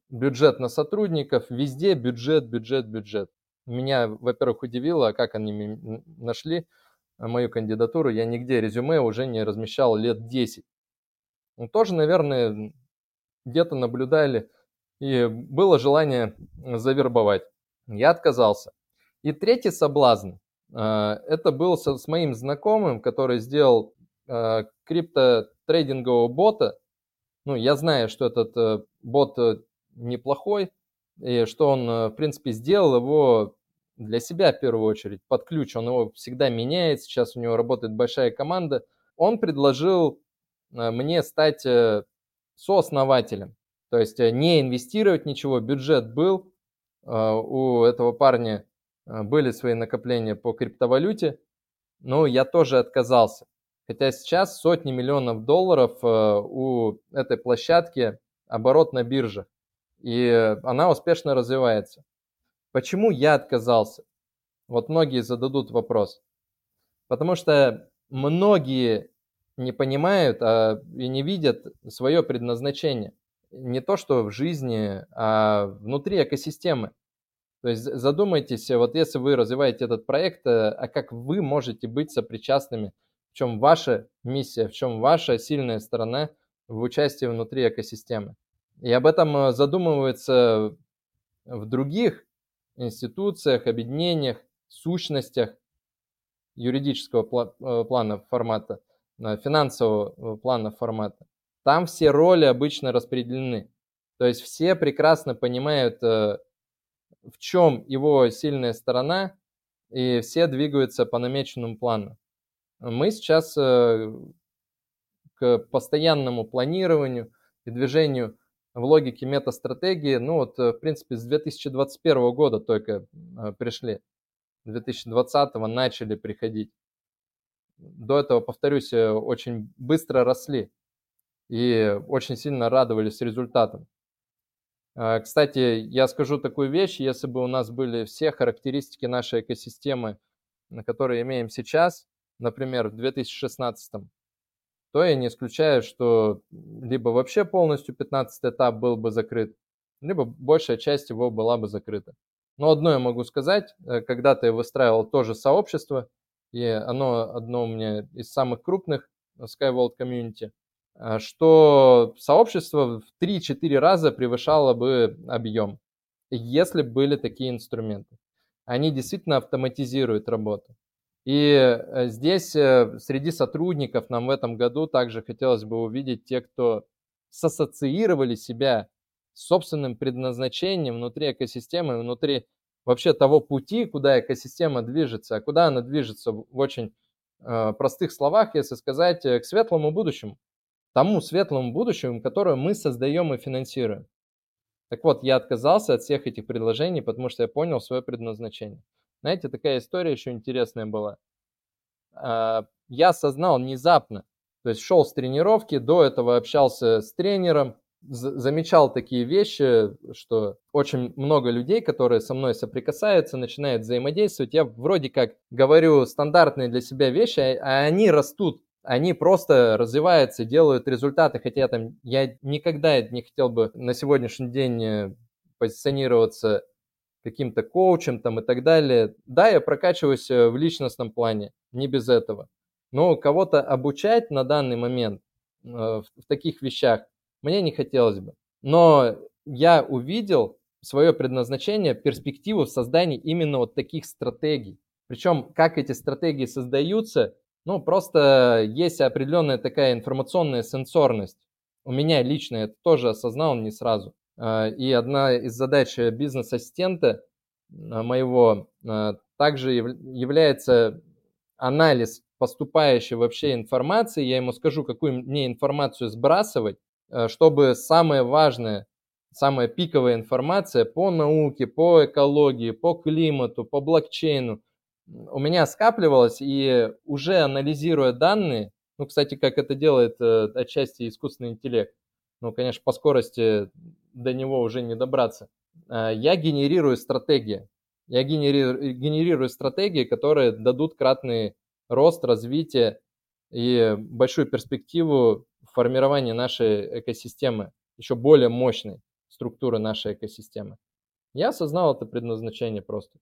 бюджет на сотрудников, везде бюджет, бюджет, бюджет. Меня, во-первых, удивило, как они нашли мою кандидатуру, я нигде резюме уже не размещал лет 10. Ну, тоже, наверное, где-то наблюдали, и было желание завербовать. Я отказался. И третий соблазн, э, это был с моим знакомым, который сделал э, криптотрейдингового бота. Ну, я знаю, что этот э, бот неплохой, и что он, в принципе, сделал его для себя в первую очередь, под ключ, он его всегда меняет, сейчас у него работает большая команда, он предложил э, мне стать э, сооснователем. То есть э, не инвестировать ничего, бюджет был, у этого парня были свои накопления по криптовалюте, но я тоже отказался. Хотя сейчас сотни миллионов долларов у этой площадки оборот на бирже, и она успешно развивается. Почему я отказался? Вот многие зададут вопрос. Потому что многие не понимают а, и не видят свое предназначение. Не то, что в жизни, а внутри экосистемы. То есть задумайтесь, вот если вы развиваете этот проект, э, а как вы можете быть сопричастными, в чем ваша миссия, в чем ваша сильная сторона в участии внутри экосистемы. И об этом э, задумывается в других институциях, объединениях, сущностях юридического э, плана формата, э, финансового плана формата. Там все роли обычно распределены. То есть все прекрасно понимают, в чем его сильная сторона, и все двигаются по намеченному плану. Мы сейчас к постоянному планированию и движению в логике метастратегии, ну вот, э, в принципе, с 2021 года только э, пришли. 2020 начали приходить. До этого, повторюсь, э, очень быстро росли и очень сильно радовались результатам. Кстати, я скажу такую вещь, если бы у нас были все характеристики нашей экосистемы, которые имеем сейчас, например, в 2016 то я не исключаю, что либо вообще полностью 15 этап был бы закрыт, либо большая часть его была бы закрыта. Но одно я могу сказать, э, когда-то я выстраивал тоже сообщество, и оно одно у меня из самых крупных SkyWorld Community, э, что сообщество в 3-4 раза превышало бы объем, если были такие инструменты. Они действительно автоматизируют работу. И э, здесь э, среди сотрудников нам в этом году также хотелось бы увидеть те, кто сассоциировали себя с собственным предназначением внутри экосистемы, внутри вообще того пути, куда экосистема движется, а куда она движется в очень э, простых словах, если сказать, к светлому будущему, тому светлому будущему, которое мы создаем и финансируем. Так вот, я отказался от всех этих предложений, потому что я понял свое предназначение. Знаете, такая история еще интересная была. А, я осознал внезапно, то есть шел с тренировки, до этого общался с тренером, замечал такие вещи, что очень много людей, которые со мной соприкасаются, начинают взаимодействовать. Я вроде как говорю стандартные для себя вещи, а, а они растут, они просто развиваются, делают результаты, хотя там я никогда не хотел бы на сегодняшний день э, позиционироваться каким-то коучем там и так далее. Да, я прокачиваюсь э, в личностном плане, не без этого. Но кого-то обучать на данный момент э, в таких вещах мне не хотелось бы. Но я увидел свое предназначение, перспективу в создании именно вот таких стратегий. Причем, как эти стратегии создаются, ну, просто есть определенная такая информационная сенсорность. У меня лично это тоже осознал не сразу. А, и одна из задач бизнес-ассистента а, моего а, также является анализ поступающей вообще информации. Я ему скажу, какую мне информацию сбрасывать, чтобы самое важное, самая пиковая информация по науке, по экологии, по климату, по блокчейну у меня скапливалась, и уже анализируя данные, ну, кстати, как это делает э, отчасти искусственный интеллект, ну, конечно, по скорости до него уже не добраться. А, я генерирую стратегии. Я генерирую, генерирую стратегии, которые дадут кратный рост, развитие и большую перспективу формирования нашей экосистемы, еще более мощной структуры нашей экосистемы. Я осознал это предназначение просто.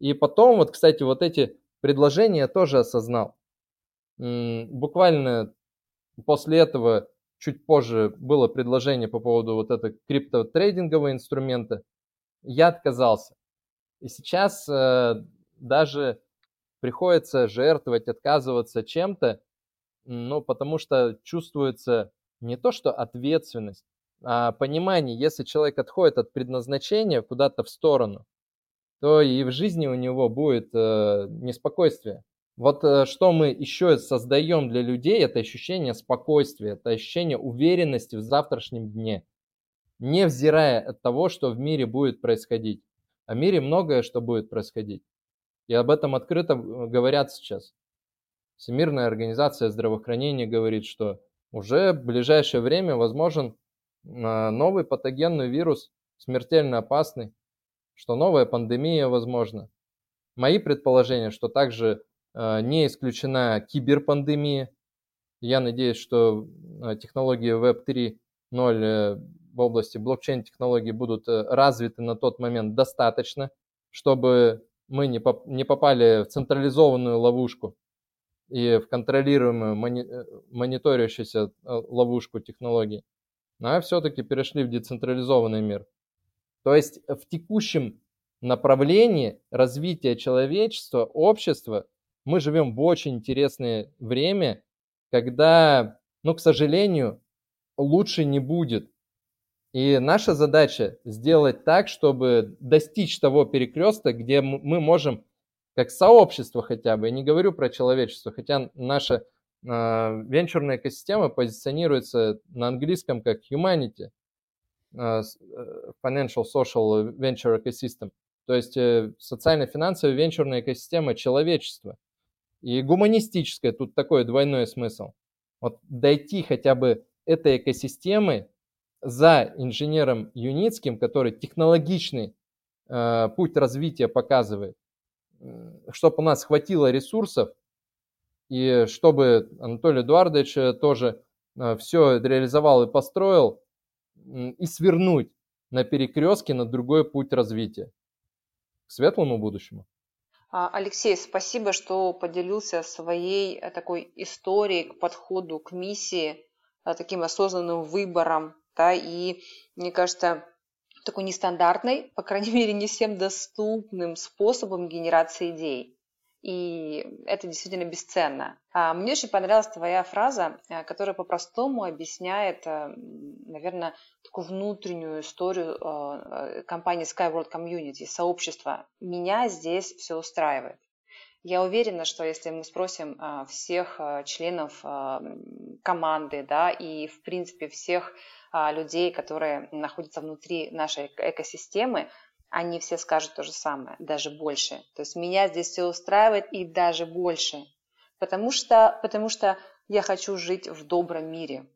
И потом, вот, кстати, вот эти предложения я тоже осознал. Буквально после этого чуть позже было предложение по поводу вот этого криптотрейдингового инструмента. Я отказался. И сейчас э, даже приходится жертвовать, отказываться чем-то, ну, потому что чувствуется не то, что ответственность, а понимание, если человек отходит от предназначения куда-то в сторону, то и в жизни у него будет э, неспокойствие. Вот э, что мы еще создаем для людей, это ощущение спокойствия, это ощущение уверенности в завтрашнем дне. невзирая от того, что в мире будет происходить. В мире многое, что будет происходить. И об этом открыто говорят сейчас. Всемирная организация здравоохранения говорит, что уже в ближайшее время возможен а, новый патогенный вирус, смертельно опасный, что новая пандемия возможна. Мои предположения, что также а, не исключена киберпандемия. Я надеюсь, что а, технологии Web 3.0 э, в области блокчейн-технологий будут э, развиты на тот момент достаточно, чтобы мы не, поп не попали в централизованную ловушку и в контролируемую мони э, мониторящуюся э, ловушку технологий, а все-таки перешли в децентрализованный мир. То есть в текущем направлении развития человечества, общества, мы живем в очень интересное время, когда, ну, к сожалению, лучше не будет. И наша задача сделать так, чтобы достичь того перекреста, где мы можем, как сообщество хотя бы, я не говорю про человечество, хотя наша э, венчурная экосистема позиционируется на английском как humanity, э, financial social venture ecosystem, то есть э, социально-финансовая венчурная экосистема человечества. И гуманистическая, тут такой двойной смысл. Вот дойти хотя бы этой экосистемы за инженером Юницким, который технологичный э, путь развития показывает, чтобы у нас хватило ресурсов, и чтобы Анатолий Эдуардович э, тоже э, все реализовал и построил, и свернуть на перекрестке на другой путь развития к светлому будущему. А, Алексей, спасибо, что поделился своей э, такой историей к подходу к миссии, таким осознанным выбором да, и мне кажется, такой нестандартной, по крайней мере, не всем доступным способом генерации идей. И это действительно бесценно. А мне очень понравилась твоя фраза, э, которая по-простому объясняет, э, наверное, такую внутреннюю историю э, компании Skyworld Community, сообщества. Меня здесь все устраивает. Я уверена, что если мы спросим всех членов команды, да, и в принципе всех людей, которые находятся внутри нашей экосистемы, они все скажут то же самое, даже больше. То есть меня здесь все устраивает и даже больше. Потому что, потому что я хочу жить в добром мире.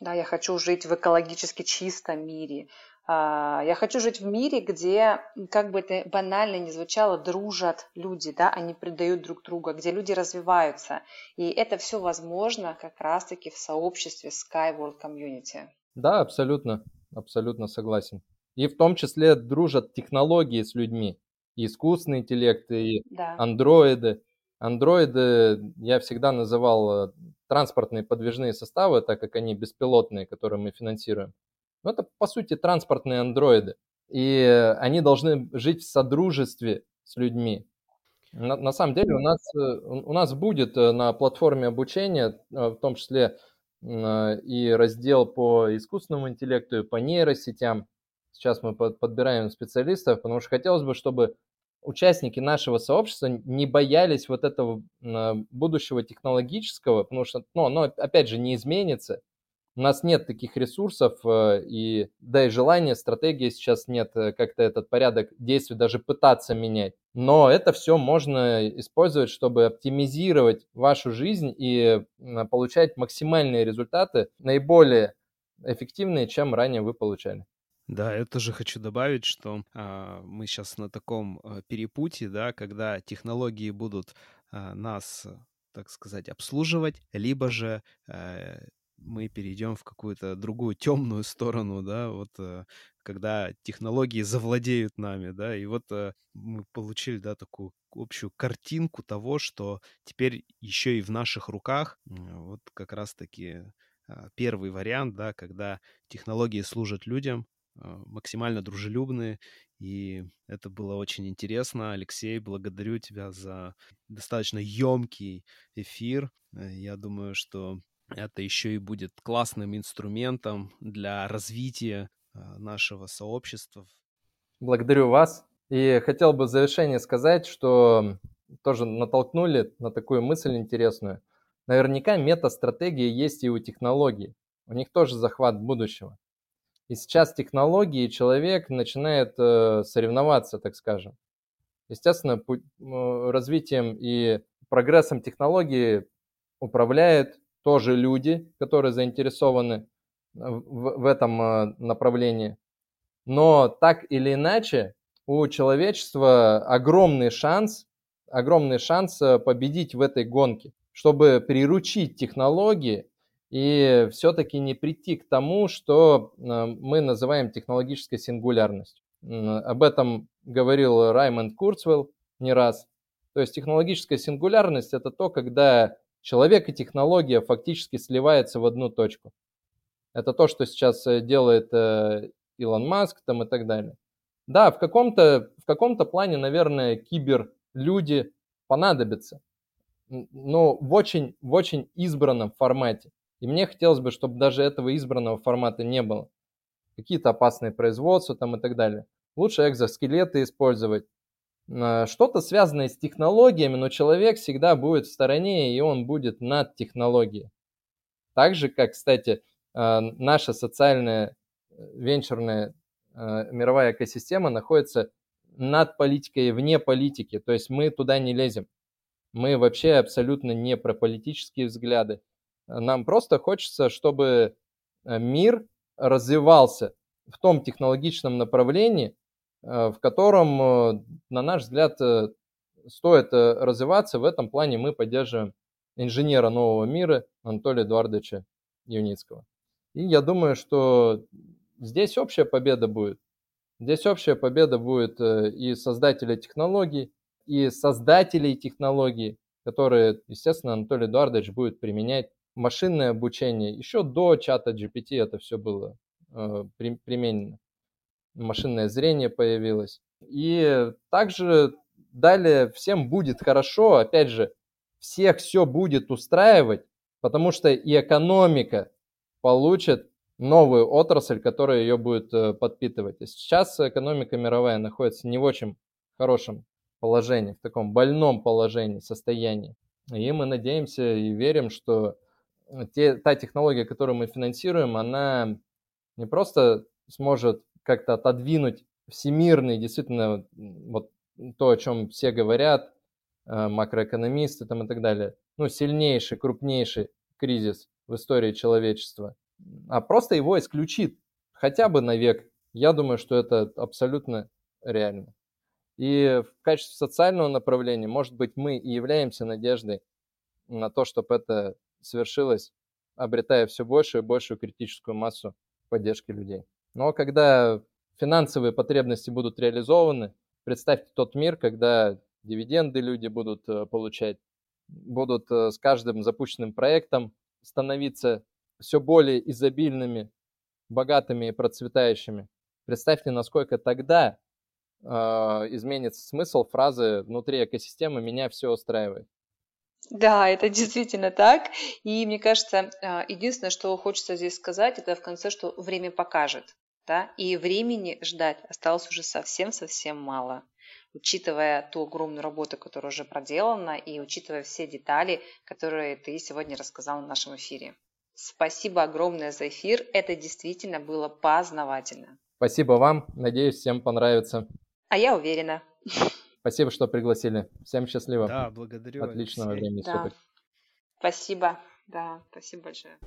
Да, я хочу жить в экологически чистом мире. А, я хочу жить в мире, где, как бы это банально ни звучало, дружат люди, да, они предают друг друга, где люди развиваются. И это все возможно как раз-таки в сообществе Skyworld Community. Да, абсолютно, абсолютно согласен. И в том числе дружат технологии с людьми. И искусственный интеллект, и да. андроиды. Андроиды я всегда называл э, транспортные подвижные составы, так как они беспилотные, которые мы финансируем. Но это, по сути, транспортные андроиды. И они должны жить в содружестве с людьми. На, на самом деле у нас, э, у нас будет э, на платформе обучения, в том числе и раздел по искусственному интеллекту, и по нейросетям. Сейчас мы подбираем специалистов, потому что хотелось бы, чтобы участники нашего сообщества не боялись вот этого а, будущего технологического, потому что, ну, оно, опять же, не изменится. У нас нет таких ресурсов, э, и да и желания, стратегии сейчас нет э, как-то этот порядок действий даже пытаться менять. Но это все можно использовать, чтобы оптимизировать вашу жизнь и получать максимальные результаты, наиболее эффективные, чем ранее вы получали. Да, я тоже хочу добавить, что а, мы сейчас на таком а, перепутье, да, когда технологии будут а, нас, так сказать, обслуживать, либо же а, мы перейдем в какую-то другую темную сторону, да, вот э, когда технологии завладеют нами, да, и вот э, мы получили, да, такую общую картинку того, что теперь еще и в наших руках вот как раз-таки а, первый вариант, да, когда технологии служат людям, максимально дружелюбные, и это было очень интересно. Алексей, благодарю тебя за достаточно емкий эфир. Э, я думаю, что это еще и будет классным инструментом для развития а, нашего сообщества. Благодарю вас. И хотел бы в завершение сказать, что тоже натолкнули на такую мысль интересную. Наверняка мета-стратегии есть и у технологий. У них тоже захват будущего. И сейчас технологии человек начинает э, соревноваться, так скажем. Естественно, развитием и прогрессом технологии управляют тоже люди, которые заинтересованы в, в этом э, направлении. Но так или иначе, у человечества огромный шанс, огромный шанс э, победить в этой гонке, чтобы приручить технологии и все-таки не прийти к тому, что э, мы называем технологической сингулярностью. Об этом говорил Раймонд Курцвелл не раз. То есть технологическая сингулярность – это то, когда человек и технология фактически сливаются в одну точку. Это то, что сейчас э, делает э, Илон Маск там и так далее. Да, в каком-то в каком-то плане, наверное, киберлюди понадобятся, но в очень, в очень избранном формате. И мне хотелось бы, чтобы даже этого избранного формата не было. Какие-то опасные производства там и так далее. Лучше экзоскелеты использовать. Э, что-то связанное с технологиями, но человек всегда будет в стороне, и он будет над технологией. Так же, как, кстати, Э, наша социальная э, венчурная мировая экосистема находится над политикой и вне политики. То есть мы туда не лезем. Мы вообще абсолютно не про политические взгляды. Нам просто хочется, чтобы мир развивался в том технологичном направлении, в котором, на наш взгляд, стоит развиваться. В этом плане мы поддерживаем инженера нового мира Анатолия Эдуардовича Юницкого. И я думаю, что здесь общая победа будет. Здесь общая победа будет э, и создателей технологий, и создателей технологий, которые, естественно, Анатолий Эдуардович будет применять машинное обучение. Еще до чата GPT это все было э, при, применено. Машинное зрение появилось. И также далее всем будет хорошо, опять же, всех все будет устраивать, потому что и экономика получит новую отрасль, которая ее будет э, подпитывать. И сейчас экономика мировая находится не в очень хорошем положении, в таком больном положении, состоянии. И мы надеемся и верим, что те, та технология, которую мы финансируем, она не просто сможет как-то отодвинуть всемирный, действительно, вот то, о чем все говорят, э, макроэкономисты там и так далее, ну, сильнейший, крупнейший кризис в истории человечества, а просто его исключит хотя бы на век. Я думаю, что это абсолютно реально. И в качестве социального направления, может быть, мы и являемся надеждой на то, чтобы это свершилось, обретая все большую и большую критическую массу поддержки людей. Но когда финансовые потребности будут реализованы, представьте тот мир, когда дивиденды люди будут э, получать, будут э, с каждым запущенным проектом становиться все более изобильными, богатыми и процветающими. Представьте, насколько тогда э, изменится смысл фразы «внутри экосистемы меня все устраивает». Да, это действительно так. И мне кажется, а, единственное, что хочется здесь сказать, это в конце, что время покажет. Да? И времени ждать осталось уже совсем-совсем мало учитывая ту огромную работу, которая уже проделана, и учитывая все детали, которые ты сегодня рассказал в нашем эфире. Спасибо огромное за эфир. Это действительно было познавательно. Спасибо вам. Надеюсь, всем понравится. А я уверена. Спасибо, что пригласили. Всем счастливо. Да, благодарю. Отличного Алексей. времени да. суток. Спасибо. Да, спасибо большое.